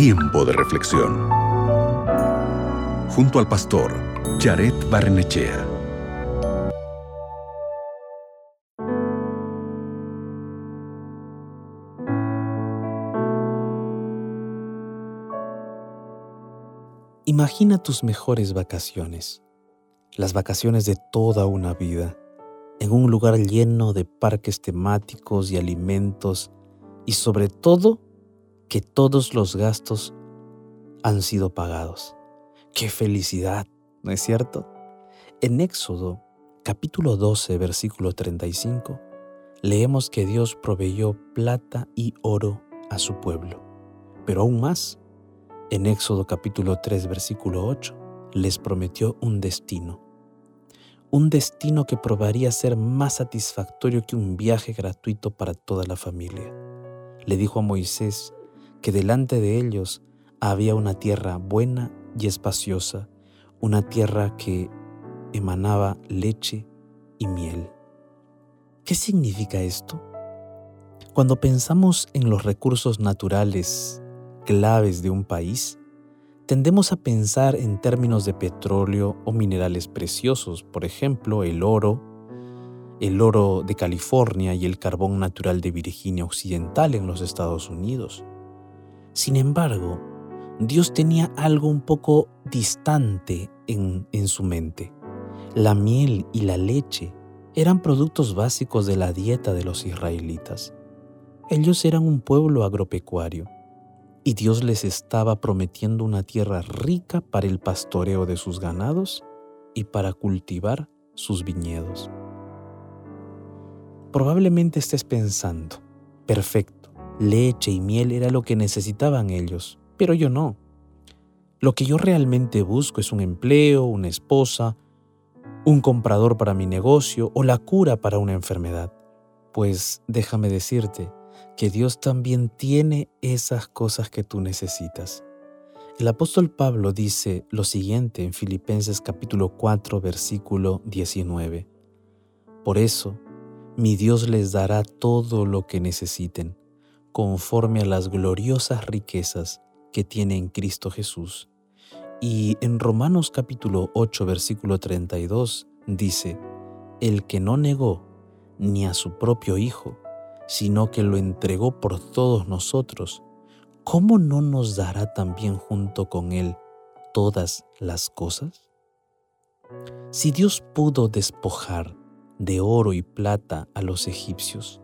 Tiempo de reflexión. Junto al pastor Jared Barnechea. Imagina tus mejores vacaciones, las vacaciones de toda una vida, en un lugar lleno de parques temáticos y alimentos y sobre todo que todos los gastos han sido pagados. ¡Qué felicidad! ¿No es cierto? En Éxodo capítulo 12 versículo 35 leemos que Dios proveyó plata y oro a su pueblo. Pero aún más, en Éxodo capítulo 3 versículo 8 les prometió un destino. Un destino que probaría ser más satisfactorio que un viaje gratuito para toda la familia. Le dijo a Moisés que delante de ellos había una tierra buena y espaciosa, una tierra que emanaba leche y miel. ¿Qué significa esto? Cuando pensamos en los recursos naturales claves de un país, tendemos a pensar en términos de petróleo o minerales preciosos, por ejemplo, el oro, el oro de California y el carbón natural de Virginia Occidental en los Estados Unidos. Sin embargo, Dios tenía algo un poco distante en, en su mente. La miel y la leche eran productos básicos de la dieta de los israelitas. Ellos eran un pueblo agropecuario y Dios les estaba prometiendo una tierra rica para el pastoreo de sus ganados y para cultivar sus viñedos. Probablemente estés pensando, perfecto Leche y miel era lo que necesitaban ellos, pero yo no. Lo que yo realmente busco es un empleo, una esposa, un comprador para mi negocio o la cura para una enfermedad. Pues déjame decirte que Dios también tiene esas cosas que tú necesitas. El apóstol Pablo dice lo siguiente en Filipenses capítulo 4 versículo 19. Por eso, mi Dios les dará todo lo que necesiten conforme a las gloriosas riquezas que tiene en Cristo Jesús. Y en Romanos capítulo 8 versículo 32 dice, el que no negó ni a su propio Hijo, sino que lo entregó por todos nosotros, ¿cómo no nos dará también junto con Él todas las cosas? Si Dios pudo despojar de oro y plata a los egipcios,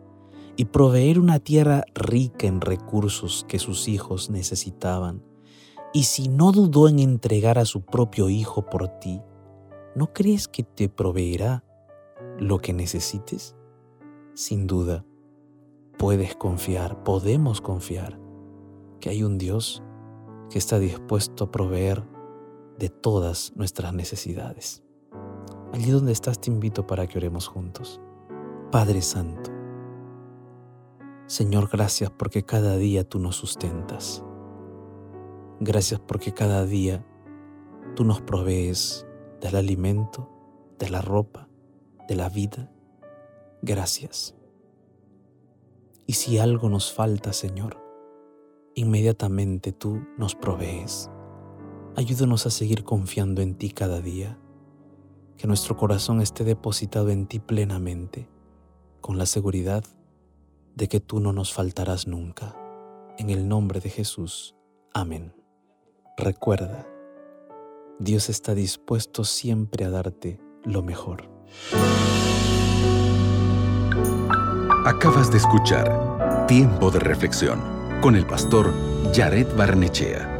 y proveer una tierra rica en recursos que sus hijos necesitaban. Y si no dudó en entregar a su propio hijo por ti, ¿no crees que te proveerá lo que necesites? Sin duda, puedes confiar, podemos confiar que hay un Dios que está dispuesto a proveer de todas nuestras necesidades. Allí donde estás te invito para que oremos juntos. Padre Santo, Señor, gracias porque cada día tú nos sustentas. Gracias porque cada día tú nos provees del alimento, de la ropa, de la vida. Gracias. Y si algo nos falta, Señor, inmediatamente tú nos provees. Ayúdanos a seguir confiando en ti cada día. Que nuestro corazón esté depositado en ti plenamente, con la seguridad de que tú no nos faltarás nunca. En el nombre de Jesús. Amén. Recuerda, Dios está dispuesto siempre a darte lo mejor. Acabas de escuchar Tiempo de Reflexión con el pastor Jared Barnechea.